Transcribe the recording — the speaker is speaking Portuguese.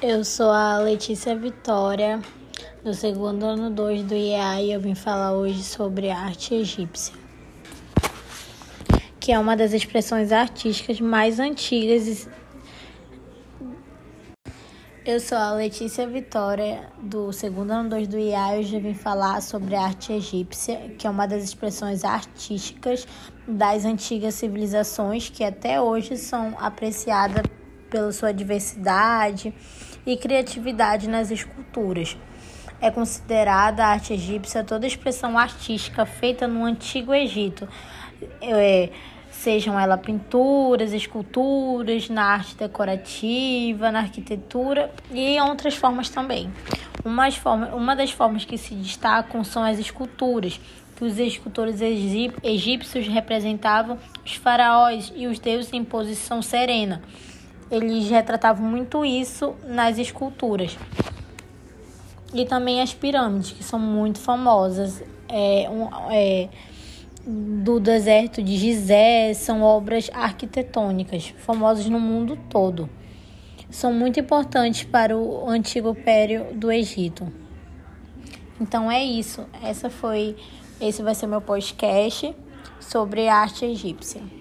Eu sou a Letícia Vitória, do segundo ano 2 do IEA, e eu vim falar hoje sobre arte egípcia, que é uma das expressões artísticas mais antigas. Eu sou a Letícia Vitória, do segundo ano 2 do IEA, e hoje eu vim falar sobre a arte egípcia, que é uma das expressões artísticas das antigas civilizações que até hoje são apreciadas pela sua diversidade e criatividade nas esculturas. É considerada a arte egípcia toda expressão artística feita no Antigo Egito, é, sejam elas pinturas, esculturas, na arte decorativa, na arquitetura e em outras formas também. Uma, forma, uma das formas que se destacam são as esculturas, que os escultores egípcios representavam os faraós e os deuses em posição serena eles retratavam muito isso nas esculturas. E também as pirâmides, que são muito famosas. É, um, é, do deserto de Gizé são obras arquitetônicas famosas no mundo todo. São muito importantes para o antigo império do Egito. Então é isso. Essa foi, esse vai ser meu podcast sobre arte egípcia.